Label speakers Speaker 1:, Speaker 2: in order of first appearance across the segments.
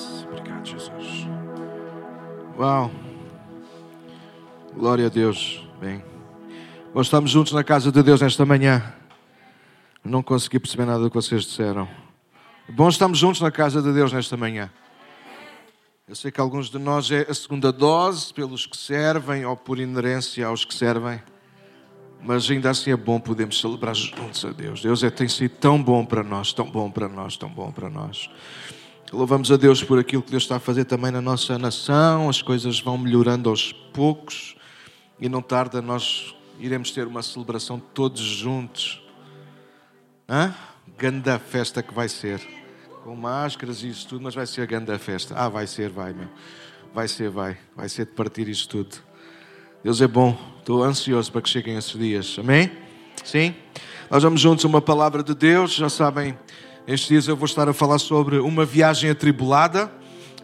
Speaker 1: Yes. Obrigado, Jesus. Uau. Glória a Deus. Bem. Nós estamos juntos na casa de Deus nesta manhã. Não consegui perceber nada do que vocês disseram. Bom, estamos juntos na casa de Deus nesta manhã. Eu sei que alguns de nós é a segunda dose pelos que servem ou por inerência aos que servem, mas ainda assim é bom podermos celebrar juntos a Deus. Deus é, tem sido tão bom para nós, tão bom para nós, tão bom para nós. Louvamos a Deus por aquilo que Deus está a fazer também na nossa nação, as coisas vão melhorando aos poucos e não tarda nós iremos ter uma celebração todos juntos. Hã? Ganda festa que vai ser com máscaras e isso tudo, mas vai ser a grande festa. Ah, vai ser, vai, meu. Vai ser, vai. Vai ser de partir isto tudo. Deus é bom. Estou ansioso para que cheguem esses dias. Amém? Sim? Nós vamos juntos uma palavra de Deus. Já sabem, estes dias eu vou estar a falar sobre uma viagem atribulada,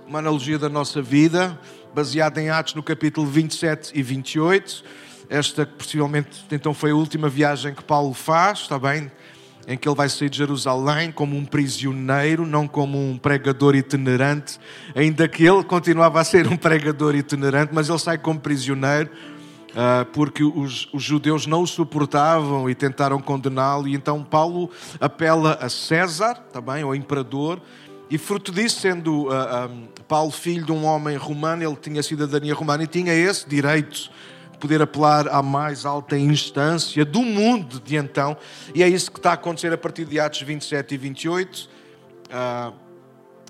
Speaker 1: uma analogia da nossa vida, baseada em Atos no capítulo 27 e 28. Esta, possivelmente, então foi a última viagem que Paulo faz, está bem? em que ele vai sair de Jerusalém como um prisioneiro, não como um pregador itinerante, ainda que ele continuava a ser um pregador itinerante, mas ele sai como prisioneiro. Uh, porque os, os, judeus não o suportavam e tentaram condená-lo, e então Paulo apela a César, também, ao imperador, e fruto disso, sendo ah, ah, Paulo filho de um homem romano, ele tinha cidadania romana e tinha esse direito poder apelar à mais alta instância do mundo de então, e é isso que está a acontecer a partir de Atos 27 e 28. Uh, ah,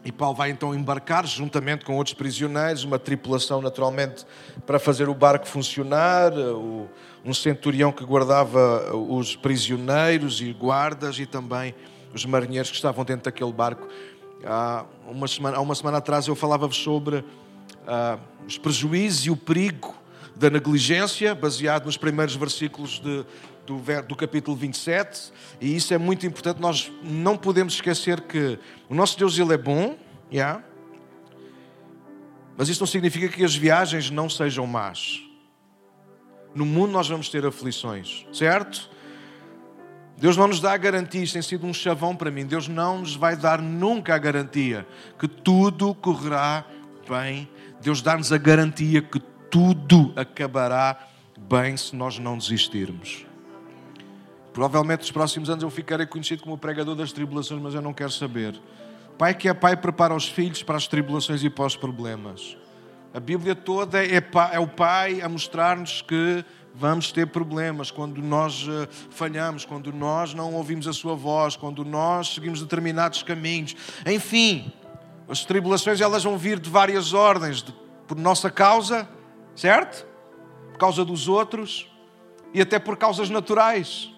Speaker 1: e Paulo vai então embarcar, juntamente com outros prisioneiros, uma tripulação naturalmente para fazer o barco funcionar, um centurião que guardava os prisioneiros e guardas e também os marinheiros que estavam dentro daquele barco. Há uma semana, há uma semana atrás eu falava-vos sobre uh, os prejuízos e o perigo da negligência, baseado nos primeiros versículos de, do, do capítulo 27, e isso é muito importante. Nós não podemos esquecer que o nosso Deus ele é bom, yeah, mas isso não significa que as viagens não sejam más. No mundo nós vamos ter aflições, certo? Deus não nos dá a garantia, isso tem sido um chavão para mim. Deus não nos vai dar nunca a garantia que tudo correrá bem. Deus dá-nos a garantia que tudo acabará bem se nós não desistirmos. Provavelmente nos próximos anos eu ficarei conhecido como o pregador das tribulações, mas eu não quero saber. Pai que é pai prepara os filhos para as tribulações e para os problemas. A Bíblia toda é, é o pai a mostrar-nos que vamos ter problemas quando nós eh, falhamos, quando nós não ouvimos a sua voz, quando nós seguimos determinados caminhos. Enfim, as tribulações elas vão vir de várias ordens, de, por nossa causa certo? Por causa dos outros e até por causas naturais,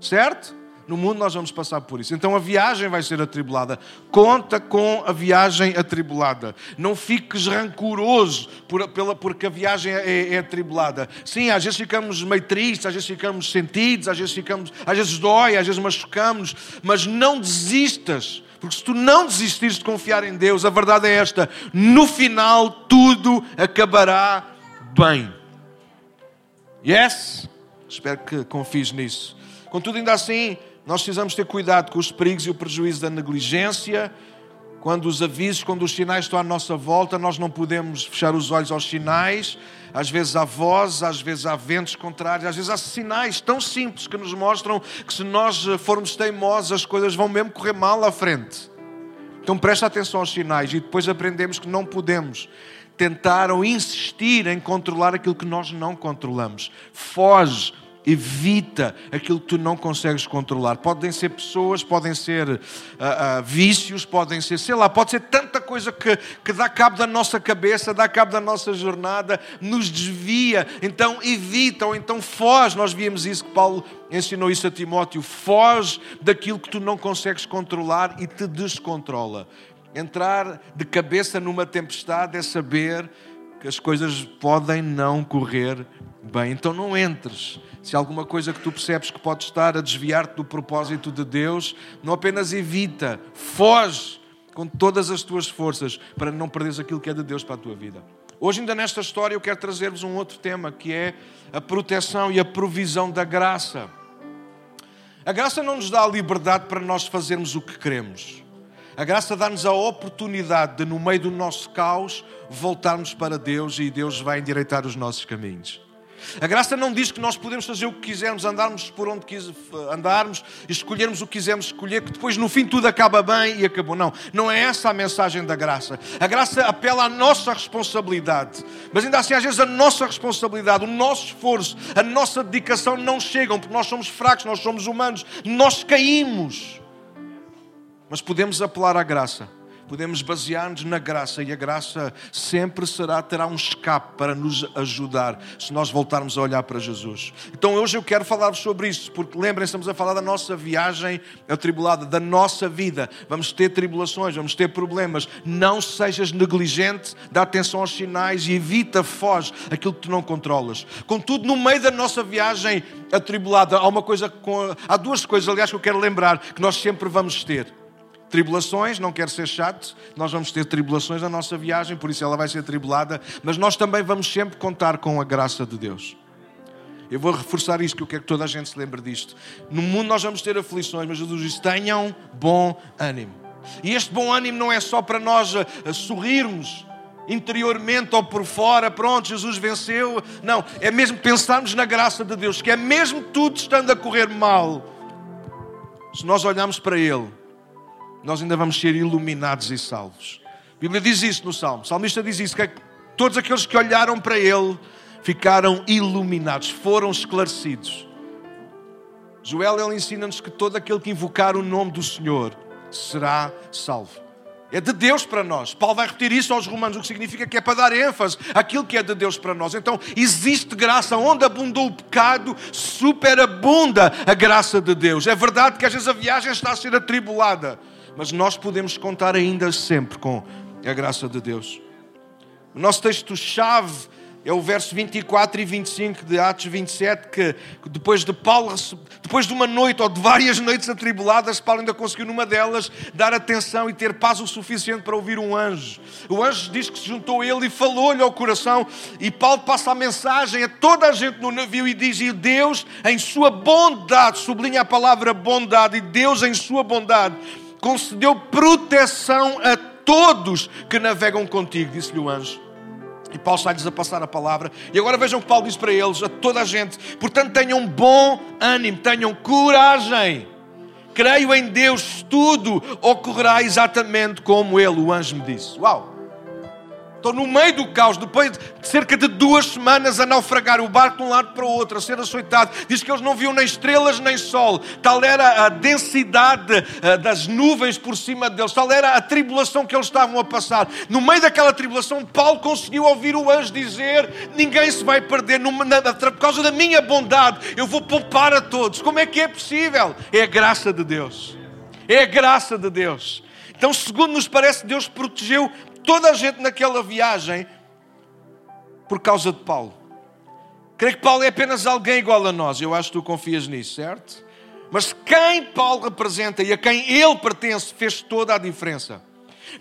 Speaker 1: certo? No mundo nós vamos passar por isso. Então a viagem vai ser atribulada. Conta com a viagem atribulada. Não fiques rancoroso por, pela, porque a viagem é, é, atribulada. Sim, às vezes ficamos meio tristes, às vezes ficamos sentidos, às vezes ficamos, às vezes dói, às vezes machucamos, mas não desistas. Porque se tu não desistires de confiar em Deus, a verdade é esta: no final tudo acabará bem. Yes? Espero que confies nisso. Contudo, ainda assim, nós precisamos ter cuidado com os perigos e o prejuízo da negligência. Quando os avisos, quando os sinais estão à nossa volta, nós não podemos fechar os olhos aos sinais. Às vezes há vozes, às vezes há ventos contrários, às vezes há sinais tão simples que nos mostram que se nós formos teimosos, as coisas vão mesmo correr mal à frente. Então presta atenção aos sinais e depois aprendemos que não podemos tentaram insistir em controlar aquilo que nós não controlamos. Foge, evita aquilo que tu não consegues controlar. Podem ser pessoas, podem ser uh, uh, vícios, podem ser, sei lá, pode ser tanta coisa que, que dá cabo da nossa cabeça, dá cabo da nossa jornada, nos desvia. Então evita, ou então foge. Nós víamos isso que Paulo ensinou isso a Timóteo. Foge daquilo que tu não consegues controlar e te descontrola. Entrar de cabeça numa tempestade é saber que as coisas podem não correr bem. Então não entres. Se alguma coisa que tu percebes que pode estar a desviar-te do propósito de Deus, não apenas evita, foge com todas as tuas forças para não perderes aquilo que é de Deus para a tua vida. Hoje, ainda nesta história, eu quero trazer-vos um outro tema que é a proteção e a provisão da graça. A graça não nos dá a liberdade para nós fazermos o que queremos. A graça dá-nos a oportunidade de, no meio do nosso caos, voltarmos para Deus e Deus vai endireitar os nossos caminhos. A graça não diz que nós podemos fazer o que quisermos, andarmos por onde quis, andarmos, escolhermos o que quisermos escolher, que depois no fim tudo acaba bem e acabou. Não, não é essa a mensagem da graça. A graça apela à nossa responsabilidade. Mas ainda assim, às vezes, a nossa responsabilidade, o nosso esforço, a nossa dedicação não chegam, porque nós somos fracos, nós somos humanos, nós caímos. Mas podemos apelar à graça podemos basear-nos na graça e a graça sempre será, terá um escape para nos ajudar se nós voltarmos a olhar para Jesus. Então hoje eu quero falar sobre isso, porque lembrem-se, estamos a falar da nossa viagem atribulada, da nossa vida. Vamos ter tribulações, vamos ter problemas. Não sejas negligente, dá atenção aos sinais e evita, foge aquilo que tu não controlas. Contudo, no meio da nossa viagem atribulada, há uma coisa, há duas coisas, aliás, que eu quero lembrar que nós sempre vamos ter. Tribulações, não quero ser chato, nós vamos ter tribulações na nossa viagem, por isso ela vai ser tribulada, mas nós também vamos sempre contar com a graça de Deus. Eu vou reforçar isto, que eu quero que toda a gente se lembre disto. No mundo nós vamos ter aflições, mas Jesus diz: tenham bom ânimo. E este bom ânimo não é só para nós a, eh, a sorrirmos interiormente ou por fora, pronto, Jesus venceu. Não, é mesmo pensarmos na graça de Deus, que é mesmo tudo estando a correr mal, se nós olharmos para Ele nós ainda vamos ser iluminados e salvos. A Bíblia diz isso no Salmo. O salmista diz isso, que é todos aqueles que olharam para Ele ficaram iluminados, foram esclarecidos. Joel, ele ensina-nos que todo aquele que invocar o nome do Senhor será salvo. É de Deus para nós. Paulo vai repetir isso aos Romanos, o que significa que é para dar ênfase àquilo que é de Deus para nós. Então, existe graça. Onde abundou o pecado, superabunda a graça de Deus. É verdade que às vezes a viagem está a ser atribulada mas nós podemos contar ainda sempre com a graça de Deus. O nosso texto-chave é o verso 24 e 25 de Atos 27, que depois de Paulo, depois de uma noite ou de várias noites atribuladas, Paulo ainda conseguiu numa delas dar atenção e ter paz o suficiente para ouvir um anjo. O anjo diz que se juntou a ele e falou-lhe ao coração, e Paulo passa a mensagem a toda a gente no navio e diz: E Deus, em sua bondade, sublinha a palavra bondade, e Deus, em sua bondade, concedeu proteção a todos que navegam contigo, disse-lhe o anjo. E Paulo sai-lhes a passar a palavra. E agora vejam o que Paulo diz para eles, a toda a gente. Portanto, tenham bom ânimo, tenham coragem. Creio em Deus, tudo ocorrerá exatamente como ele, o anjo, me disse. Uau! Estou no meio do caos, depois de cerca de duas semanas a naufragar o barco de um lado para o outro, a ser açoitado. Diz que eles não viam nem estrelas nem sol. Tal era a densidade eh, das nuvens por cima deles, tal era a tribulação que eles estavam a passar. No meio daquela tribulação, Paulo conseguiu ouvir o anjo dizer: Ninguém se vai perder, por causa da minha bondade, eu vou poupar a todos. Como é que é possível? É a graça de Deus. É a graça de Deus. Então, segundo nos parece, Deus protegeu toda a gente naquela viagem por causa de Paulo. Creio que Paulo é apenas alguém igual a nós. Eu acho que tu confias nisso, certo? Mas quem Paulo representa e a quem ele pertence fez toda a diferença.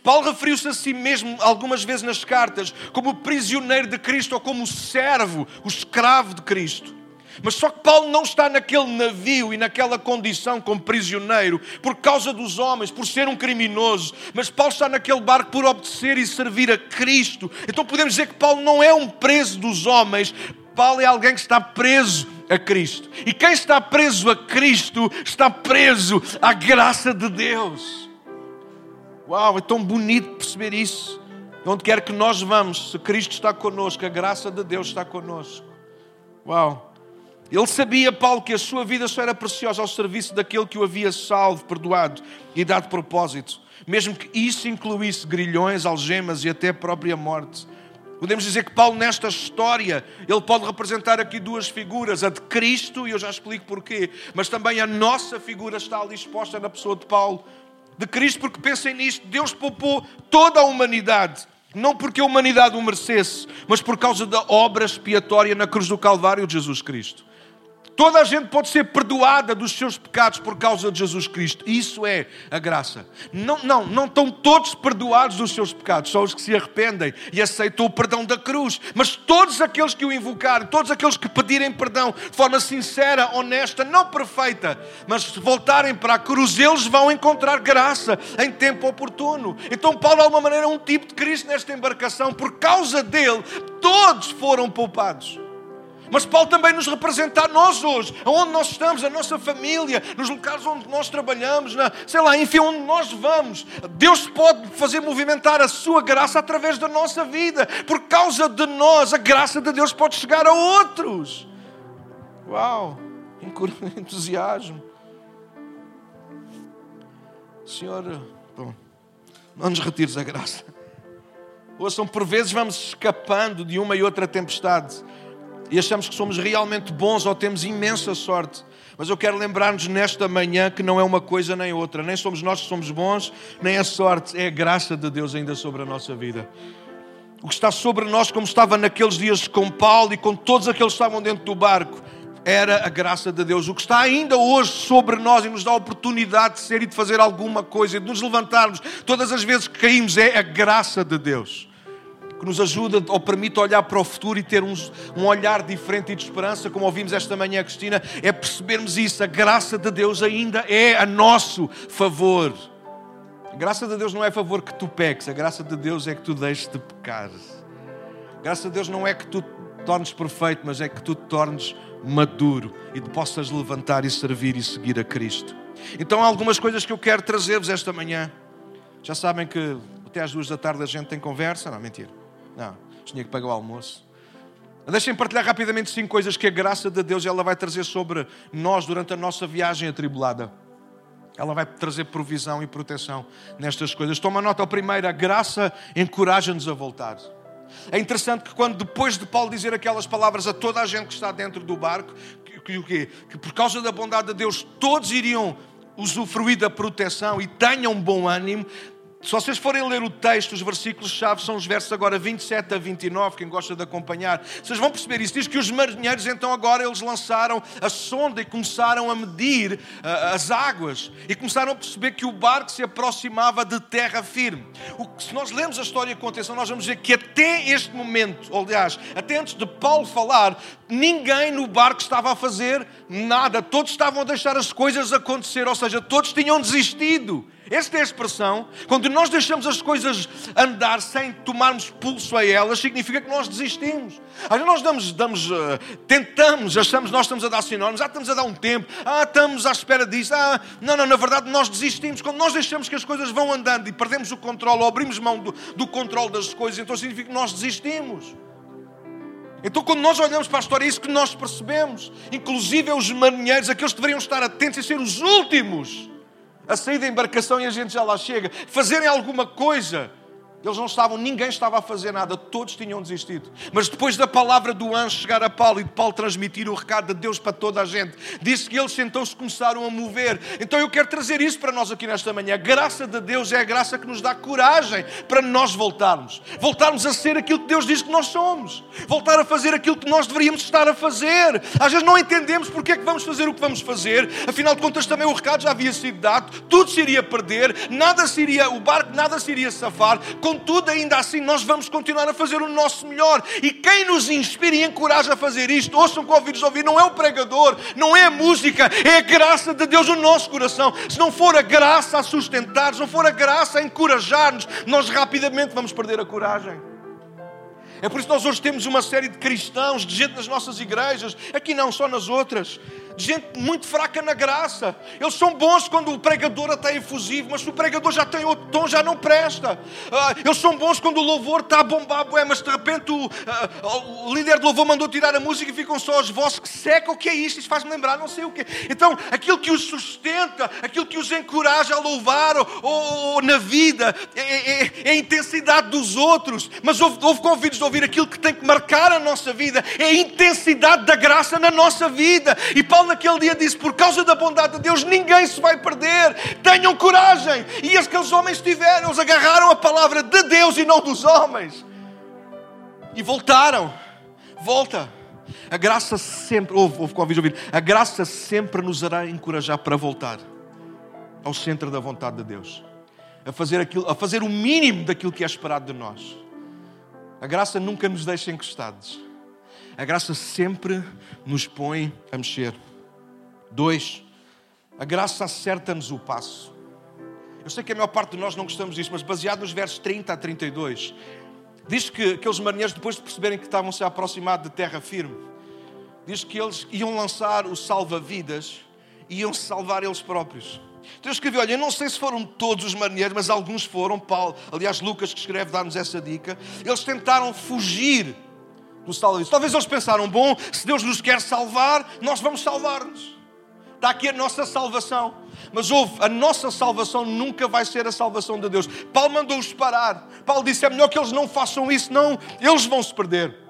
Speaker 1: Paulo referiu-se a si mesmo algumas vezes nas cartas como prisioneiro de Cristo ou como servo, o escravo de Cristo. Mas só que Paulo não está naquele navio e naquela condição como prisioneiro por causa dos homens, por ser um criminoso. Mas Paulo está naquele barco por obedecer e servir a Cristo. Então podemos dizer que Paulo não é um preso dos homens, Paulo é alguém que está preso a Cristo. E quem está preso a Cristo está preso à graça de Deus. Uau, é tão bonito perceber isso. Onde quer que nós vamos, se Cristo está conosco, a graça de Deus está conosco. Uau. Ele sabia, Paulo, que a sua vida só era preciosa ao serviço daquele que o havia salvo, perdoado e dado propósito, mesmo que isso incluísse grilhões, algemas e até a própria morte. Podemos dizer que Paulo, nesta história, ele pode representar aqui duas figuras, a de Cristo, e eu já explico porquê, mas também a nossa figura está ali exposta na pessoa de Paulo. De Cristo, porque pensem nisto, Deus poupou toda a humanidade, não porque a humanidade o merecesse, mas por causa da obra expiatória na cruz do Calvário de Jesus Cristo. Toda a gente pode ser perdoada dos seus pecados por causa de Jesus Cristo. Isso é a graça. Não, não, não estão todos perdoados dos seus pecados, só os que se arrependem e aceitam o perdão da cruz. Mas todos aqueles que o invocarem, todos aqueles que pedirem perdão de forma sincera, honesta, não perfeita, mas se voltarem para a cruz, eles vão encontrar graça em tempo oportuno. Então, Paulo, de alguma maneira, é um tipo de Cristo nesta embarcação. Por causa dele, todos foram poupados. Mas Paulo também nos representa a nós hoje, aonde nós estamos, a nossa família, nos locais onde nós trabalhamos, na, sei lá, enfim, onde nós vamos. Deus pode fazer movimentar a sua graça através da nossa vida. Por causa de nós, a graça de Deus pode chegar a outros. Uau! Entusiasmo. Senhor, bom, não nos retires a graça. Ouçam, por vezes vamos escapando de uma e outra tempestade e achamos que somos realmente bons ou temos imensa sorte. Mas eu quero lembrar-nos nesta manhã que não é uma coisa nem outra. Nem somos nós que somos bons, nem a sorte. É a graça de Deus ainda sobre a nossa vida. O que está sobre nós, como estava naqueles dias com Paulo e com todos aqueles que estavam dentro do barco, era a graça de Deus. O que está ainda hoje sobre nós e nos dá a oportunidade de ser e de fazer alguma coisa, de nos levantarmos todas as vezes que caímos, é a graça de Deus que nos ajuda ou permite olhar para o futuro e ter um, um olhar diferente e de esperança, como ouvimos esta manhã, Cristina, é percebermos isso. A graça de Deus ainda é a nosso favor. A graça de Deus não é favor que tu peques, a graça de Deus é que tu deixes de pecar. A graça de Deus não é que tu te tornes perfeito, mas é que tu te tornes maduro e te possas levantar e servir e seguir a Cristo. Então há algumas coisas que eu quero trazer-vos esta manhã. Já sabem que até às duas da tarde a gente tem conversa? Não, mentira. Não, tinha que pagar o almoço. Deixem partilhar rapidamente cinco coisas que a graça de Deus ela vai trazer sobre nós durante a nossa viagem atribulada. Ela vai trazer provisão e proteção nestas coisas. Toma nota, a primeira, a graça encoraja-nos a voltar. É interessante que quando depois de Paulo dizer aquelas palavras a toda a gente que está dentro do barco, que, que por causa da bondade de Deus todos iriam usufruir da proteção e tenham bom ânimo, se vocês forem ler o texto, os versículos-chave são os versos agora 27 a 29, quem gosta de acompanhar, vocês vão perceber isso. Diz que os marinheiros, então, agora eles lançaram a sonda e começaram a medir uh, as águas e começaram a perceber que o barco se aproximava de terra firme. O se nós lemos a história com atenção, nós vamos ver que até este momento, aliás, até antes de Paulo falar, ninguém no barco estava a fazer nada, todos estavam a deixar as coisas acontecer, ou seja, todos tinham desistido. Esta é a expressão. Quando nós deixamos as coisas andar sem tomarmos pulso a elas, significa que nós desistimos. Às vezes nós damos, damos uh, tentamos, achamos nós estamos a dar sinónimos, ah, estamos a dar um tempo, ah, estamos à espera disso, ah, não, não, na verdade nós desistimos. Quando nós deixamos que as coisas vão andando e perdemos o controle ou abrimos mão do, do controle das coisas, então significa que nós desistimos. Então, quando nós olhamos para a história, é isso que nós percebemos. Inclusive, os marinheiros, aqueles que deveriam estar atentos e ser os últimos a sair da embarcação e a gente já lá chega, fazerem alguma coisa eles não estavam, ninguém estava a fazer nada, todos tinham desistido. Mas depois da palavra do anjo chegar a Paulo e de Paulo transmitir o recado de Deus para toda a gente, disse que eles então se começaram a mover. Então eu quero trazer isso para nós aqui nesta manhã. A graça de Deus é a graça que nos dá coragem para nós voltarmos. Voltarmos a ser aquilo que Deus diz que nós somos. Voltar a fazer aquilo que nós deveríamos estar a fazer. Às vezes não entendemos porque é que vamos fazer o que vamos fazer. Afinal de contas, também o recado já havia sido dado. Tudo se iria perder, nada se iria, o barco nada se iria safar. Com contudo, ainda assim, nós vamos continuar a fazer o nosso melhor. E quem nos inspira e encoraja a fazer isto, ouçam com ouvidos ouvir, não é o pregador, não é a música, é a graça de Deus no nosso coração. Se não for a graça a sustentar, se não for a graça a encorajar-nos, nós rapidamente vamos perder a coragem. É por isso que nós hoje temos uma série de cristãos, de gente nas nossas igrejas, aqui não, só nas outras, gente muito fraca na graça. Eles são bons quando o pregador está efusivo, mas se o pregador já tem outro tom, já não presta. Uh, eles são bons quando o louvor está a bombar, mas de repente o, uh, o, líder do louvor mandou tirar a música e ficam só as vozes que secam. O que é isto? Isto faz-me lembrar não sei o quê. Então, aquilo que os sustenta, aquilo que os encoraja a louvar ou, ou, ou na vida, é, é, é, a intensidade dos outros. Mas houve, houve convidos de ouvir aquilo que tem que marcar a nossa vida, é a intensidade da graça na nossa vida. E Paulo Naquele dia disse: Por causa da bondade de Deus, ninguém se vai perder. Tenham coragem. E aqueles homens tiveram, eles agarraram a palavra de Deus e não dos homens. E voltaram. Volta. A graça sempre, ouve, ouve, ouve, ouvir, a graça sempre nos irá encorajar para voltar ao centro da vontade de Deus, a fazer, aquilo, a fazer o mínimo daquilo que é esperado de nós. A graça nunca nos deixa encostados. A graça sempre nos põe a mexer. Dois, a graça acerta-nos o passo. Eu sei que a maior parte de nós não gostamos disso, mas baseado nos versos 30 a 32, diz que aqueles marinheiros, depois de perceberem que estavam-se a aproximar de terra firme, diz que eles iam lançar o salva-vidas e iam se salvar eles próprios. Então eu escrevi, olha, eu não sei se foram todos os marinheiros, mas alguns foram. Paulo, aliás, Lucas que escreve dá-nos essa dica. Eles tentaram fugir do salva-vidas. Talvez eles pensaram, bom, se Deus nos quer salvar, nós vamos salvar-nos. Está aqui a nossa salvação. Mas houve, a nossa salvação nunca vai ser a salvação de Deus. Paulo mandou-os parar. Paulo disse: é melhor que eles não façam isso, não, eles vão se perder.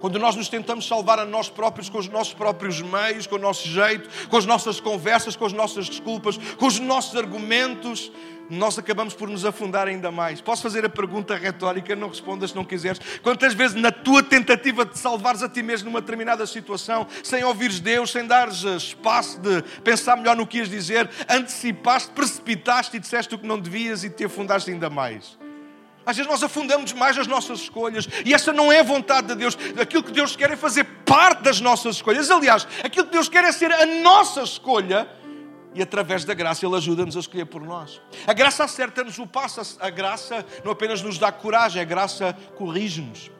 Speaker 1: Quando nós nos tentamos salvar a nós próprios com os nossos próprios meios, com o nosso jeito, com as nossas conversas, com as nossas desculpas, com os nossos argumentos, nós acabamos por nos afundar ainda mais. Posso fazer a pergunta retórica? Não respondas se não quiseres. Quantas vezes na tua tentativa de salvares a ti mesmo numa determinada situação, sem ouvires Deus, sem dares espaço de pensar melhor no que ias dizer, antecipaste, precipitaste e disseste o que não devias e te afundaste ainda mais? Às vezes nós afundamos mais as nossas escolhas e essa não é a vontade de Deus. Aquilo que Deus quer é fazer parte das nossas escolhas. Aliás, aquilo que Deus quer é ser a nossa escolha e através da graça Ele ajuda-nos a escolher por nós. A graça acerta-nos o passo, a graça não apenas nos dá coragem, a graça corrige-nos.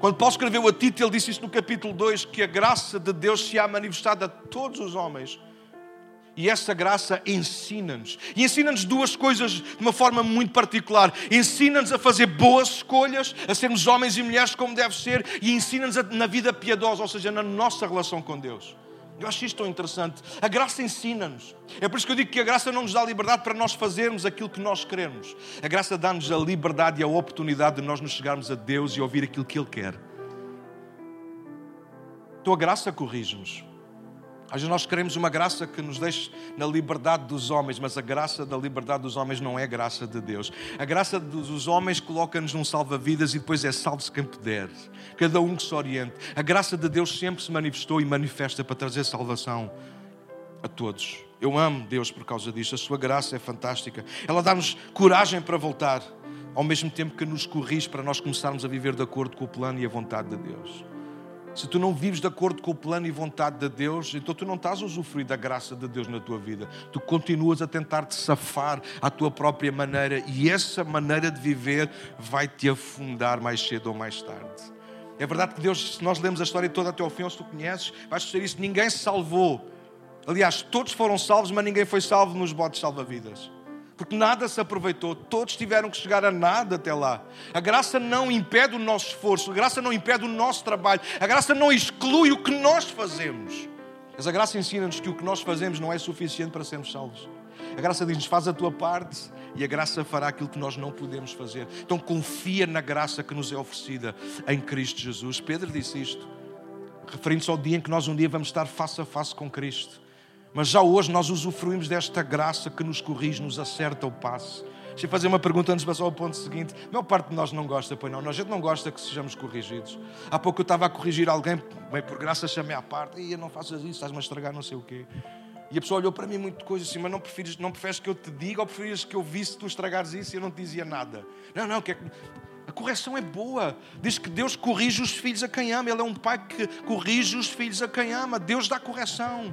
Speaker 1: Quando Paulo escreveu a Tito, ele disse isso no capítulo 2: que a graça de Deus se há manifestado a todos os homens e essa graça ensina-nos. E ensina-nos duas coisas de uma forma muito particular. Ensina-nos a fazer boas escolhas, a sermos homens e mulheres como deve ser, e ensina-nos na vida piedosa, ou seja, na nossa relação com Deus. Eu acho isto tão interessante. A graça ensina-nos. É por isso que eu digo que a graça não nos dá liberdade para nós fazermos aquilo que nós queremos. A graça dá-nos a liberdade e a oportunidade de nós nos chegarmos a Deus e ouvir aquilo que Ele quer. Então a graça corrige-nos. Às vezes nós queremos uma graça que nos deixe na liberdade dos homens, mas a graça da liberdade dos homens não é graça de Deus. A graça dos homens coloca-nos num salva-vidas e depois é salvo-se quem puder. Cada um que se oriente. A graça de Deus sempre se manifestou e manifesta para trazer salvação a todos. Eu amo Deus por causa disso. A sua graça é fantástica. Ela dá-nos coragem para voltar, ao mesmo tempo que nos corrige para nós começarmos a viver de acordo com o plano e a vontade de Deus. Se tu não vives de acordo com o plano e vontade de Deus, então tu não estás a usufruir da graça de Deus na tua vida. Tu continuas a tentar te safar à tua própria maneira e essa maneira de viver vai te afundar mais cedo ou mais tarde. É verdade que Deus, se nós lemos a história toda até ao fim, se tu conheces, vais dizer isso: ninguém se salvou. Aliás, todos foram salvos, mas ninguém foi salvo nos botes salva-vidas porque nada se aproveitou, todos tiveram que chegar a nada até lá. A graça não impede o nosso esforço, a graça não impede o nosso trabalho, a graça não exclui o que nós fazemos. Mas a graça ensina-nos que o que nós fazemos não é suficiente para sermos salvos. A graça diz-nos: faz a tua parte e a graça fará aquilo que nós não podemos fazer. Então confia na graça que nos é oferecida em Cristo Jesus. Pedro disse isto, referindo-se ao dia em que nós um dia vamos estar face a face com Cristo. Mas já hoje nós usufruímos desta graça que nos corrige, nos acerta o passo. Deixa eu fazer uma pergunta antes de passar ao ponto seguinte. A maior parte de nós não gosta, pois não. A gente não gosta que sejamos corrigidos. Há pouco eu estava a corrigir alguém, bem por graça chamei à parte. E não faças isso, estás-me a estragar não sei o quê. E a pessoa olhou para mim muito coisa assim, mas não preferes, não preferes que eu te diga ou preferes que eu visse tu estragares isso e eu não te dizia nada? Não, não, que é que... A correção é boa. Diz que Deus corrige os filhos a quem ama. Ele é um pai que corrige os filhos a quem ama. Deus dá correção.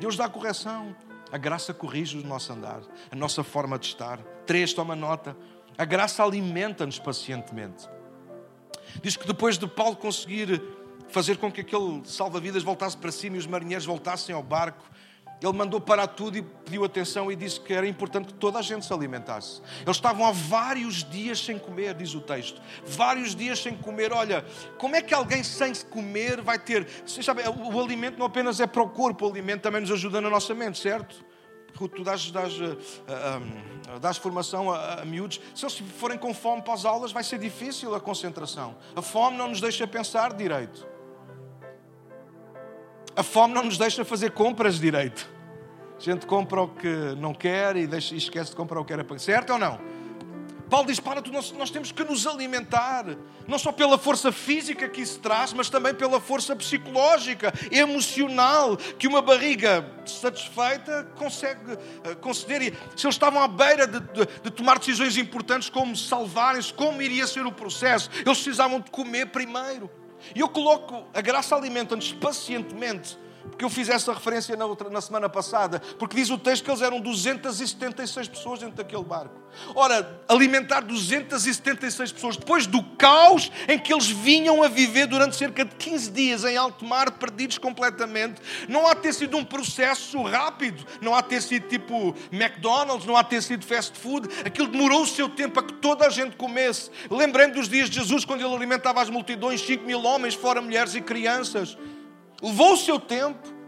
Speaker 1: Deus dá correção. A graça corrige o nosso andar, a nossa forma de estar. Três, toma nota. A graça alimenta-nos pacientemente. Diz que depois de Paulo conseguir fazer com que aquele salva-vidas voltasse para cima e os marinheiros voltassem ao barco, ele mandou parar tudo e pediu atenção e disse que era importante que toda a gente se alimentasse. Eles estavam há vários dias sem comer, diz o texto. Vários dias sem comer. Olha, como é que alguém sem comer vai ter. Você sabe, o alimento não apenas é para o corpo, o alimento também nos ajuda na nossa mente, certo? Tu dás, dás, uh, uh, dás formação a, a miúdos. Se eles forem com fome para as aulas, vai ser difícil a concentração. A fome não nos deixa pensar direito. A fome não nos deixa fazer compras direito. A gente compra o que não quer e, deixa, e esquece de comprar o que era para. Certo ou não? Paulo diz: para tu, nós, nós temos que nos alimentar, não só pela força física que isso traz, mas também pela força psicológica, emocional, que uma barriga satisfeita consegue uh, conceder. E se eles estavam à beira de, de, de tomar decisões importantes, como salvarem-se, como iria ser o processo, eles precisavam de comer primeiro. E eu coloco a graça alimenta-nos pacientemente porque eu fiz essa referência na, outra, na semana passada, porque diz o texto que eles eram 276 pessoas dentro daquele barco. Ora, alimentar 276 pessoas depois do caos em que eles vinham a viver durante cerca de 15 dias em alto mar, perdidos completamente, não há ter sido um processo rápido, não há ter sido tipo McDonald's, não há ter sido fast food, aquilo demorou o seu tempo a que toda a gente comesse. Lembrei-me dos dias de Jesus quando ele alimentava as multidões, 5 mil homens, fora mulheres e crianças. Levou o seu tempo.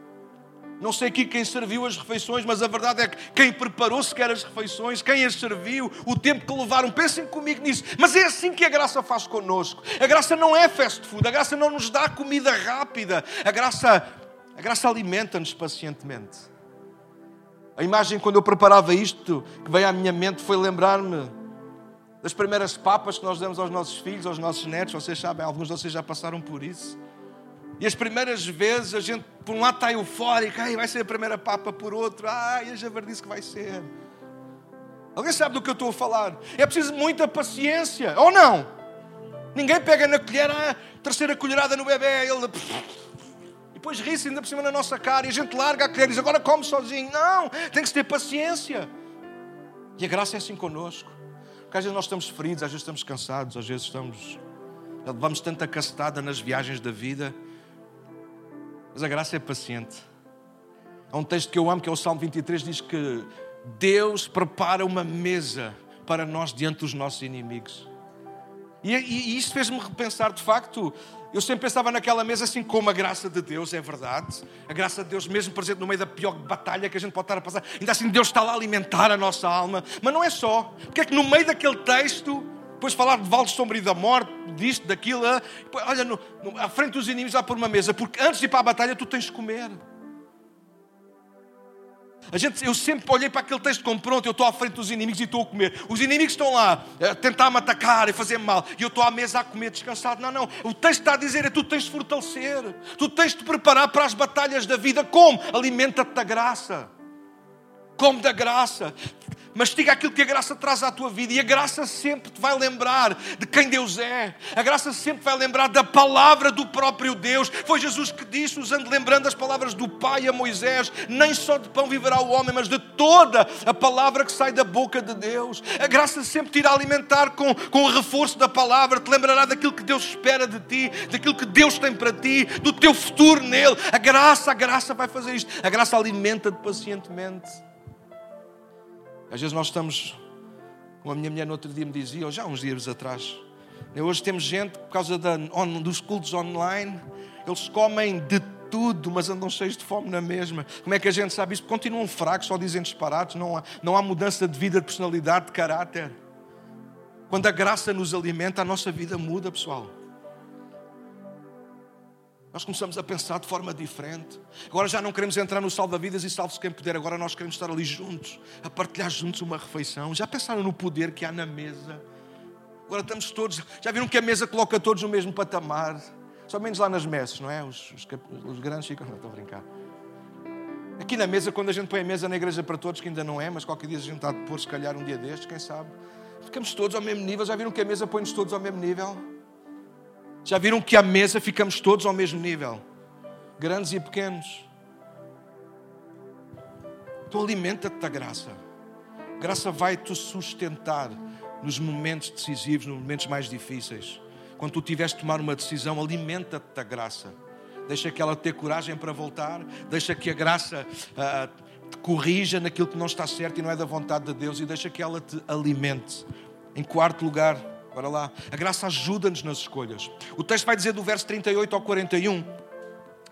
Speaker 1: Não sei aqui quem serviu as refeições, mas a verdade é que quem preparou sequer as refeições, quem as serviu, o tempo que levaram, pensem comigo nisso. Mas é assim que a graça faz connosco. A graça não é fast food, a graça não nos dá comida rápida, a graça, a graça alimenta-nos pacientemente. A imagem, quando eu preparava isto, que veio à minha mente, foi lembrar-me das primeiras papas que nós demos aos nossos filhos, aos nossos netos. Vocês sabem, alguns de vocês já passaram por isso. E as primeiras vezes a gente, por um lado, está eufórico, ai, vai ser a primeira papa, por outro, ai, a javardice que vai ser. Alguém sabe do que eu estou a falar? É preciso muita paciência, ou não? Ninguém pega na colher, ah, terceira colherada no bebê, ele. E depois ri-se ainda por cima na nossa cara e a gente larga a colher e diz, agora come sozinho. Não, tem que se ter paciência. E a graça é assim connosco. Porque às vezes nós estamos feridos, às vezes estamos cansados, às vezes estamos. Levamos tanta castada nas viagens da vida mas a graça é paciente. Há um texto que eu amo, que é o Salmo 23, diz que Deus prepara uma mesa para nós diante dos nossos inimigos. E, e, e isto fez-me repensar, de facto, eu sempre pensava naquela mesa assim como a graça de Deus, é verdade. A graça de Deus, mesmo presente no meio da pior batalha que a gente pode estar a passar, ainda assim Deus está lá a alimentar a nossa alma. Mas não é só. Porque é que no meio daquele texto depois falar de vales sombrio da morte, disto, daquilo. Ah, olha, no, no, à frente dos inimigos há por uma mesa, porque antes de ir para a batalha tu tens de comer. A gente, eu sempre olhei para aquele texto como pronto, eu estou à frente dos inimigos e estou a comer. Os inimigos estão lá a tentar me atacar e fazer mal. E eu estou à mesa a comer descansado. Não, não. O texto está a dizer é tu tens de fortalecer. Tu tens de preparar para as batalhas da vida. Como? Alimenta-te da graça. Come da graça mastiga aquilo que a graça traz à tua vida e a graça sempre te vai lembrar de quem Deus é. A graça sempre vai lembrar da palavra do próprio Deus. Foi Jesus que disse, usando, lembrando as palavras do Pai a Moisés: Nem só de pão viverá o homem, mas de toda a palavra que sai da boca de Deus. A graça sempre te irá alimentar com, com o reforço da palavra, te lembrará daquilo que Deus espera de ti, daquilo que Deus tem para ti, do teu futuro nele. A graça, a graça vai fazer isto. A graça alimenta-te pacientemente. Às vezes nós estamos, como a minha mulher no outro dia me dizia, ou já uns dias atrás, né, hoje temos gente, por causa da, on, dos cultos online, eles comem de tudo, mas andam cheios de fome na mesma. Como é que a gente sabe isso? Continuam fracos, só dizem disparados, não há, não há mudança de vida, de personalidade, de caráter. Quando a graça nos alimenta, a nossa vida muda, pessoal. Nós começamos a pensar de forma diferente. Agora já não queremos entrar no salva-vidas e salve-se quem puder. Agora nós queremos estar ali juntos, a partilhar juntos uma refeição. Já pensaram no poder que há na mesa? Agora estamos todos. Já viram que a mesa coloca todos no mesmo patamar? Só menos lá nas mesas, não é? Os, os, os grandes ficam. Não, estou a brincar. Aqui na mesa, quando a gente põe a mesa na igreja para todos, que ainda não é, mas qualquer dia a gente está a pôr, se calhar, um dia destes, quem sabe? Ficamos todos ao mesmo nível. Já viram que a mesa põe-nos todos ao mesmo nível? Já viram que à mesa ficamos todos ao mesmo nível? Grandes e pequenos. Então alimenta-te da graça. Graça vai te sustentar nos momentos decisivos, nos momentos mais difíceis. Quando tu tiveres de tomar uma decisão, alimenta-te da graça. Deixa que ela tenha coragem para voltar. Deixa que a graça uh, te corrija naquilo que não está certo e não é da vontade de Deus. E deixa que ela te alimente. Em quarto lugar, Bora lá. A graça ajuda-nos nas escolhas. O texto vai dizer do verso 38 ao 41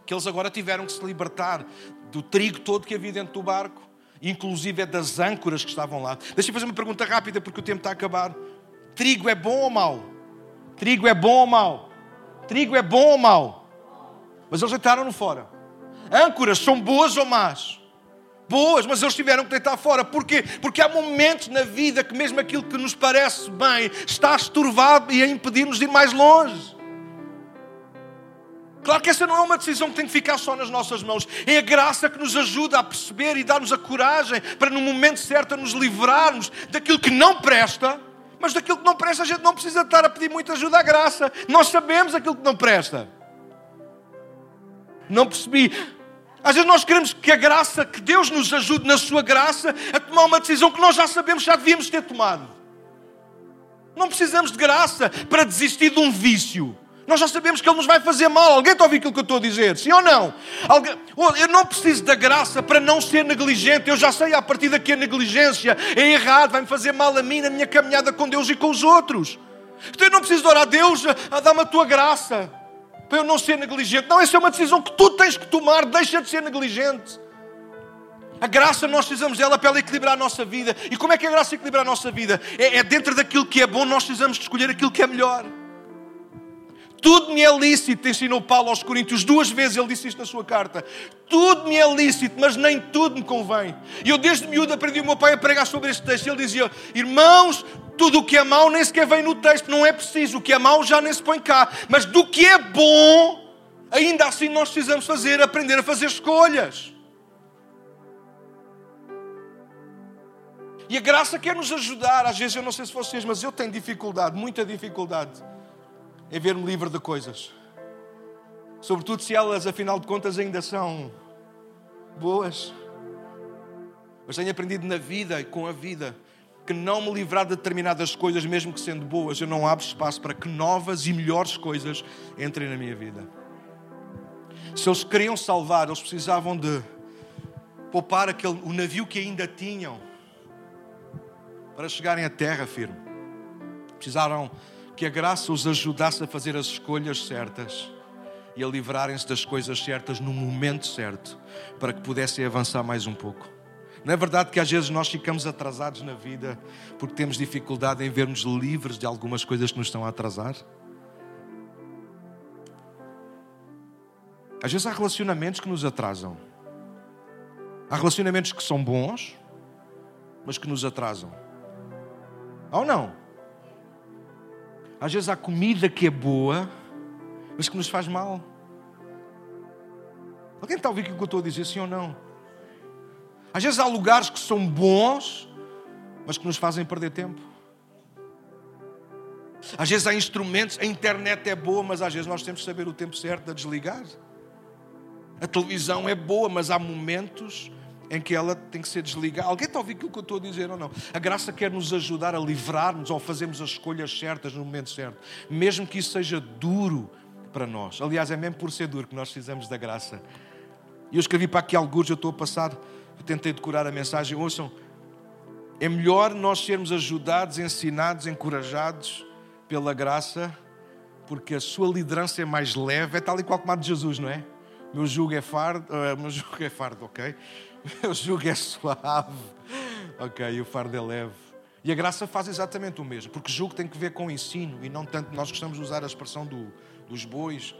Speaker 1: que eles agora tiveram que se libertar do trigo todo que havia dentro do barco, inclusive é das âncoras que estavam lá. Deixa eu fazer uma pergunta rápida porque o tempo está a acabar. Trigo é bom ou mau? Trigo é bom ou mau? Trigo é bom ou mau? Mas eles deitaram-no fora. Âncoras são boas ou más? Boas, mas eles tiveram que deitar fora. Porquê? Porque há momentos na vida que mesmo aquilo que nos parece bem está esturvado e a impedir-nos de ir mais longe. Claro que essa não é uma decisão que tem que ficar só nas nossas mãos. É a graça que nos ajuda a perceber e dar-nos a coragem para, no momento certo, nos livrarmos daquilo que não presta. Mas daquilo que não presta, a gente não precisa estar a pedir muita ajuda à graça. Nós sabemos aquilo que não presta. Não percebi. Às vezes nós queremos que a graça, que Deus nos ajude na sua graça a tomar uma decisão que nós já sabemos já devíamos ter tomado. Não precisamos de graça para desistir de um vício. Nós já sabemos que Ele nos vai fazer mal. Alguém está a ouvir aquilo que eu estou a dizer? Sim ou não? Alguém... Eu não preciso da graça para não ser negligente. Eu já sei a partir daqui a negligência é errado, vai-me fazer mal a mim na minha caminhada com Deus e com os outros. Então eu não preciso de orar a Deus a dar-me a tua graça para eu não ser negligente. Não, essa é uma decisão que tu tens que tomar. Deixa de ser negligente. A graça, nós precisamos dela para ela equilibrar a nossa vida. E como é que a graça equilibra a nossa vida? É, é dentro daquilo que é bom, nós precisamos de escolher aquilo que é melhor. Tudo me é lícito, ensinou Paulo aos Coríntios, duas vezes ele disse isto na sua carta. Tudo me é lícito, mas nem tudo me convém. E eu, desde miúdo, aprendi o meu pai a pregar sobre este texto. Ele dizia: Irmãos, tudo o que é mau nem sequer vem no texto, não é preciso. O que é mau já nem se põe cá. Mas do que é bom, ainda assim nós precisamos fazer, aprender a fazer escolhas. E a graça quer nos ajudar. Às vezes, eu não sei se vocês, mas eu tenho dificuldade, muita dificuldade é ver-me livre de coisas. Sobretudo se elas, afinal de contas, ainda são boas. Mas tenho aprendido na vida e com a vida que não me livrar de determinadas coisas, mesmo que sendo boas, eu não abro espaço para que novas e melhores coisas entrem na minha vida. Se eles queriam salvar, eles precisavam de poupar aquele, o navio que ainda tinham para chegarem à terra firme. Precisaram que a graça os ajudasse a fazer as escolhas certas e a livrarem-se das coisas certas no momento certo, para que pudessem avançar mais um pouco. Não é verdade que às vezes nós ficamos atrasados na vida porque temos dificuldade em vermos livres de algumas coisas que nos estão a atrasar? Às vezes há relacionamentos que nos atrasam. Há relacionamentos que são bons, mas que nos atrasam. Ou não? Às vezes há comida que é boa, mas que nos faz mal. Alguém está a ouvir o que eu estou a dizer, sim ou não? Às vezes há lugares que são bons, mas que nos fazem perder tempo. Às vezes há instrumentos, a internet é boa, mas às vezes nós temos que saber o tempo certo de desligar. A televisão é boa, mas há momentos em que ela tem que ser desligada. Alguém está a ouvir aquilo que eu estou a dizer ou não? A graça quer nos ajudar a livrar-nos ao fazermos as escolhas certas no momento certo, mesmo que isso seja duro para nós. Aliás, é mesmo por ser duro que nós precisamos da graça. E eu escrevi para aqui alguns, eu estou a passar, eu tentei decorar a mensagem. Ouçam, é melhor nós sermos ajudados, ensinados, encorajados pela graça, porque a sua liderança é mais leve, é tal e qual como a de Jesus, não é? Meu jugo é fardo, uh, meu jugo é fardo, ok? O jugo é suave. Ok, o fardo é leve. E a graça faz exatamente o mesmo, porque jugo tem que ver com ensino e não tanto. Nós gostamos de usar a expressão do, dos bois,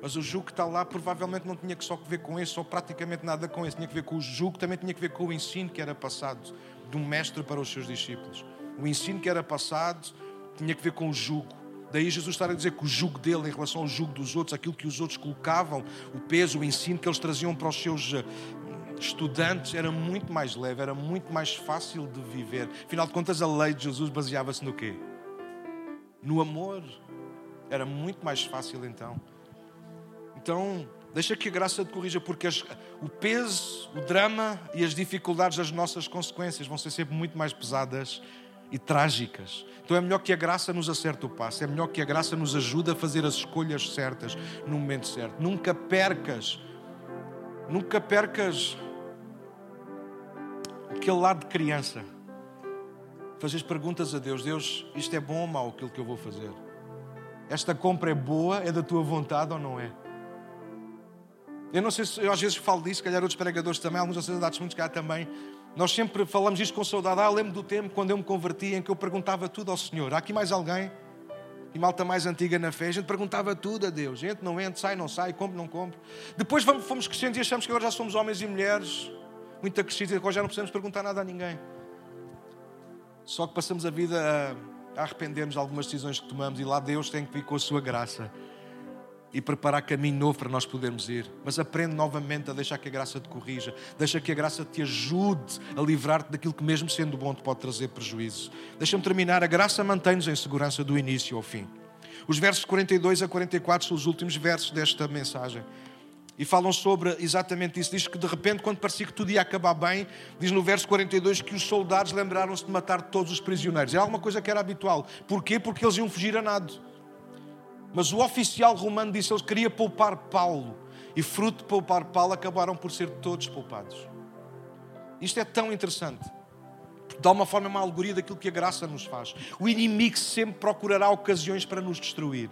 Speaker 1: mas o jugo que está lá provavelmente não tinha que só ver com isso, ou praticamente nada com isso. Tinha que ver com o jugo, também tinha que ver com o ensino que era passado de um mestre para os seus discípulos. O ensino que era passado tinha que ver com o jugo. Daí Jesus está a dizer que o jugo dele em relação ao jugo dos outros, aquilo que os outros colocavam, o peso, o ensino que eles traziam para os seus eh, estudantes era muito mais leve, era muito mais fácil de viver. Afinal de contas, a lei de Jesus baseava-se no quê? No amor. Era muito mais fácil então. Então, deixa que a graça te corrija, porque as, o peso, o drama e as dificuldades das nossas consequências vão ser sempre muito mais pesadas e trágicas. Então é melhor que a graça nos acerte o passo, é melhor que a graça nos ajude a fazer as escolhas certas no momento certo. Nunca percas, nunca percas aquele lado de criança. Fazes perguntas a Deus: Deus, isto é bom ou mau aquilo que eu vou fazer? Esta compra é boa? É da tua vontade ou não é? Eu não sei se eu às vezes falo disso, se calhar outros pregadores também, alguns dados muitos cá também. Nós sempre falamos isto com saudade. Ah, lembro do tempo quando eu me converti em que eu perguntava tudo ao Senhor. Há aqui mais alguém? E malta mais antiga na fé, a gente perguntava tudo a Deus. Entra, não entra, sai, não sai, compro, não compro. Depois fomos crescendo e achamos que agora já somos homens e mulheres muito crescidos e agora já não precisamos perguntar nada a ninguém. Só que passamos a vida a, a arrependermos de algumas decisões que tomamos e lá Deus tem que vir com a sua graça e preparar caminho novo para nós podermos ir. Mas aprende novamente a deixar que a graça te corrija, deixa que a graça te ajude a livrar-te daquilo que, mesmo sendo bom, te pode trazer prejuízo. Deixa-me terminar. A graça mantém-nos em segurança do início ao fim. Os versos 42 a 44 são os últimos versos desta mensagem. E falam sobre exatamente isso. Diz que de repente, quando parecia que tudo ia acabar bem, diz no verso 42 que os soldados lembraram-se de matar todos os prisioneiros. É alguma coisa que era habitual. Porquê? Porque eles iam fugir a nado. Mas o oficial romano disse que ele queria poupar Paulo. E fruto de poupar Paulo, acabaram por ser todos poupados. Isto é tão interessante. De alguma forma uma alegoria daquilo que a graça nos faz. O inimigo sempre procurará ocasiões para nos destruir.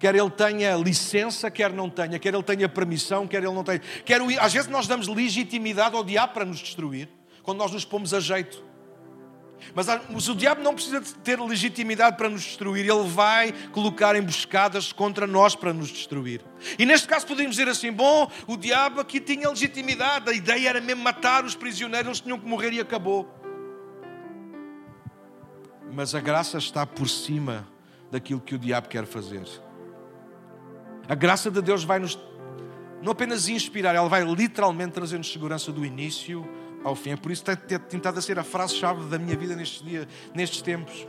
Speaker 1: Quer ele tenha licença, quer não tenha. Quer ele tenha permissão, quer ele não tenha. Quer, às vezes nós damos legitimidade ao diabo para nos destruir. Quando nós nos pomos a jeito. Mas, o diabo não precisa ter legitimidade para nos destruir, ele vai colocar emboscadas contra nós para nos destruir. E neste caso podemos dizer assim: bom, o diabo aqui tinha legitimidade, a ideia era mesmo matar os prisioneiros, eles tinham que morrer e acabou. Mas a graça está por cima daquilo que o diabo quer fazer. A graça de Deus vai nos não apenas inspirar, ela vai literalmente trazer-nos segurança do início ao fim. É por isso que tem tentado a ser a frase-chave da minha vida nestes, dias, nestes tempos.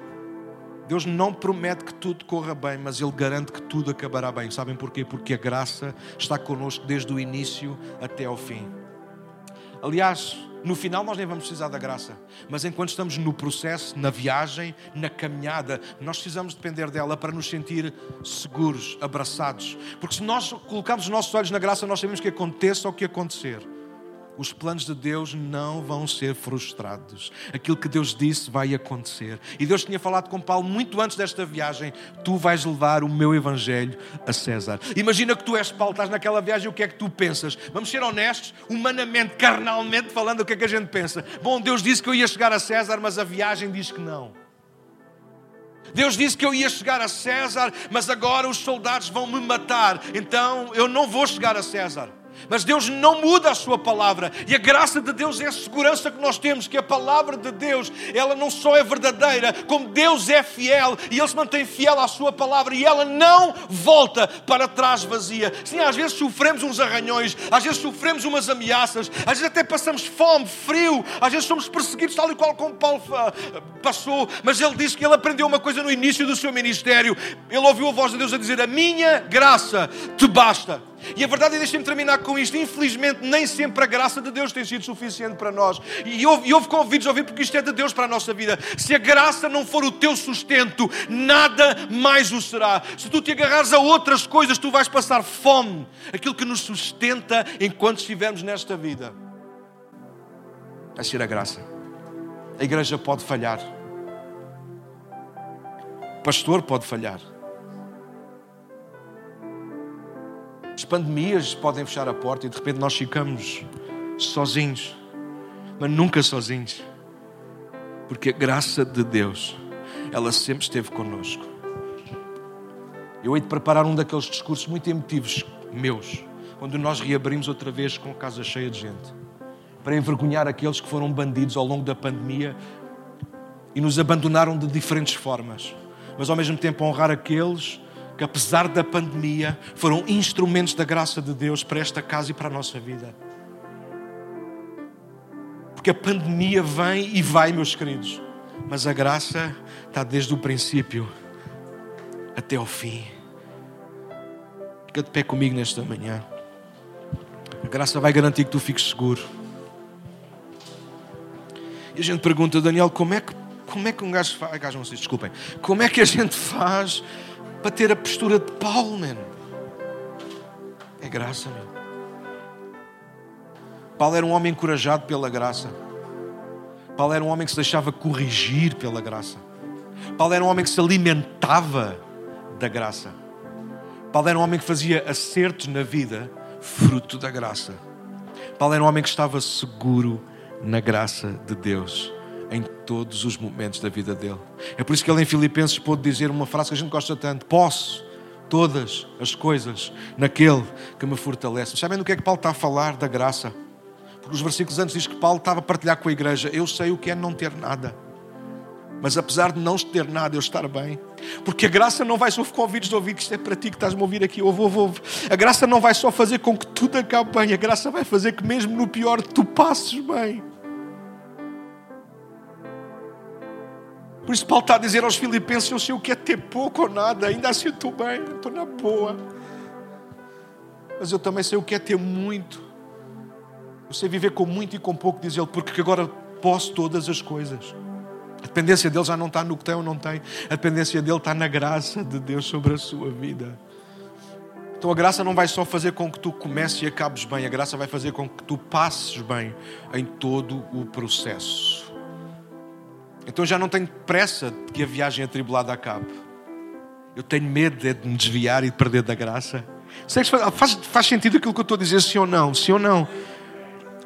Speaker 1: Deus não promete que tudo corra bem, mas Ele garante que tudo acabará bem. Sabem porquê? Porque a graça está connosco desde o início até ao fim. Aliás, no final nós nem vamos precisar da graça, mas enquanto estamos no processo, na viagem, na caminhada, nós precisamos depender dela para nos sentir seguros, abraçados. Porque se nós colocarmos os nossos olhos na graça, nós sabemos que aconteça o que acontecer os planos de Deus não vão ser frustrados. Aquilo que Deus disse vai acontecer. E Deus tinha falado com Paulo muito antes desta viagem: tu vais levar o meu evangelho a César. Imagina que tu és Paulo, estás naquela viagem, o que é que tu pensas? Vamos ser honestos, humanamente, carnalmente falando, o que é que a gente pensa? Bom, Deus disse que eu ia chegar a César, mas a viagem diz que não. Deus disse que eu ia chegar a César, mas agora os soldados vão me matar, então eu não vou chegar a César. Mas Deus não muda a sua palavra. E a graça de Deus é a segurança que nós temos, que a palavra de Deus, ela não só é verdadeira, como Deus é fiel e Ele se mantém fiel à sua palavra e ela não volta para trás vazia. Sim, às vezes sofremos uns arranhões, às vezes sofremos umas ameaças, às vezes até passamos fome, frio, às vezes somos perseguidos tal e qual como Paulo passou, mas ele disse que ele aprendeu uma coisa no início do seu ministério. Ele ouviu a voz de Deus a dizer: "A minha graça te basta". E a verdade é, deixem-me terminar com isto, infelizmente nem sempre a graça de Deus tem sido suficiente para nós. E houve, houve convites a ouvir porque isto é de Deus para a nossa vida. Se a graça não for o teu sustento, nada mais o será. Se tu te agarrares a outras coisas, tu vais passar fome. Aquilo que nos sustenta enquanto estivermos nesta vida. Vai ser a graça. A igreja pode falhar. O pastor pode falhar. As pandemias podem fechar a porta e de repente nós ficamos sozinhos, mas nunca sozinhos, porque a graça de Deus, ela sempre esteve conosco. Eu hei de preparar um daqueles discursos muito emotivos meus, quando nós reabrimos outra vez com a casa cheia de gente, para envergonhar aqueles que foram bandidos ao longo da pandemia e nos abandonaram de diferentes formas, mas ao mesmo tempo honrar aqueles que, apesar da pandemia, foram instrumentos da graça de Deus para esta casa e para a nossa vida. Porque a pandemia vem e vai, meus queridos, mas a graça está desde o princípio até ao fim. Fica de pé comigo nesta manhã. A graça vai garantir que tu fiques seguro. E a gente pergunta, Daniel, como é que, como é que um gajo faz. Gajo, não sei, desculpem. Como é que a gente faz para ter a postura de Paulo, mano. É graça, meu. Paulo era um homem encorajado pela graça. Paulo era um homem que se deixava corrigir pela graça. Paulo era um homem que se alimentava da graça. Paulo era um homem que fazia acertos na vida, fruto da graça. Paulo era um homem que estava seguro na graça de Deus todos os momentos da vida dele. É por isso que ele em Filipenses pôde dizer uma frase que a gente gosta tanto: Posso todas as coisas naquele que me fortalece. Sabem do que é que Paulo está a falar? Da graça. Porque os versículos antes diz que Paulo estava a partilhar com a igreja: Eu sei o que é não ter nada. Mas apesar de não ter nada, eu estar bem. Porque a graça não vai só com ouvidos de ouvir, que isto é para ti que estás-me a ouvir aqui, ouve, ouve, ouve. A graça não vai só fazer com que tudo acabe bem, a graça vai fazer que mesmo no pior tu passes bem. Por isso Paulo está a dizer aos filipenses, eu sei o que é ter pouco ou nada, ainda assim estou bem, estou na boa. Mas eu também sei o que é ter muito. Eu sei viver com muito e com pouco, diz ele, porque agora posso todas as coisas. A dependência dele já não está no que tem ou não tem. A dependência dele está na graça de Deus sobre a sua vida. Então a graça não vai só fazer com que tu comeces e acabes bem, a graça vai fazer com que tu passes bem em todo o processo. Então já não tenho pressa de que a viagem atribulada acabe. Eu tenho medo de me desviar e de perder da graça. Faz, faz sentido aquilo que eu estou a dizer, sim ou não? Sim ou não?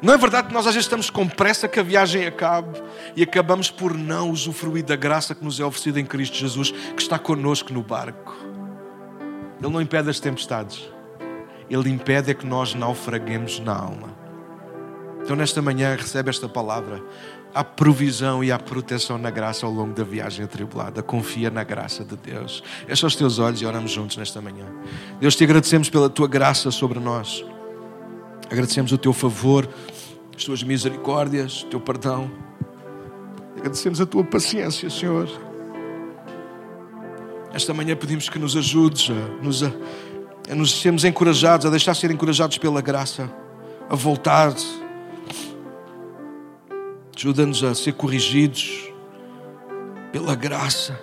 Speaker 1: Não é verdade que nós às vezes estamos com pressa que a viagem acabe e acabamos por não usufruir da graça que nos é oferecida em Cristo Jesus, que está connosco no barco. Ele não impede as tempestades, ele impede é que nós naufraguemos na alma. Então, nesta manhã, recebe esta palavra. Há provisão e há proteção na graça ao longo da viagem atribulada. Confia na graça de Deus. Fecha os teus olhos e oramos juntos nesta manhã. Deus, te agradecemos pela tua graça sobre nós. Agradecemos o teu favor, as tuas misericórdias, o teu perdão. Agradecemos a tua paciência, Senhor. Esta manhã pedimos que nos ajudes a nos, a, a nos sermos encorajados, a deixar ser encorajados pela graça, a voltar. Ajuda-nos a ser corrigidos pela graça,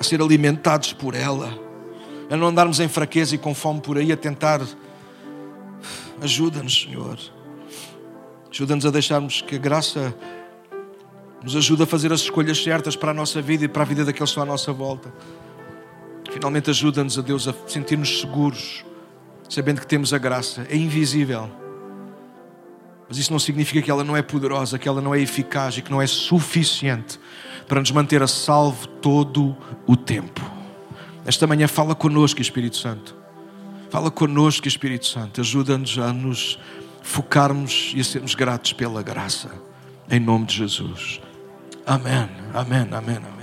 Speaker 1: a ser alimentados por ela, a não andarmos em fraqueza e com fome por aí a tentar Ajuda-nos, Senhor. Ajuda-nos a deixarmos que a graça nos ajude a fazer as escolhas certas para a nossa vida e para a vida daqueles que estão à nossa volta. Finalmente, ajuda-nos a Deus a sentir-nos seguros, sabendo que temos a graça. É invisível. Mas isso não significa que ela não é poderosa, que ela não é eficaz e que não é suficiente para nos manter a salvo todo o tempo. Esta manhã fala connosco, Espírito Santo. Fala connosco, Espírito Santo. Ajuda-nos a nos focarmos e a sermos gratos pela graça. Em nome de Jesus. Amém, amém, amém, amém.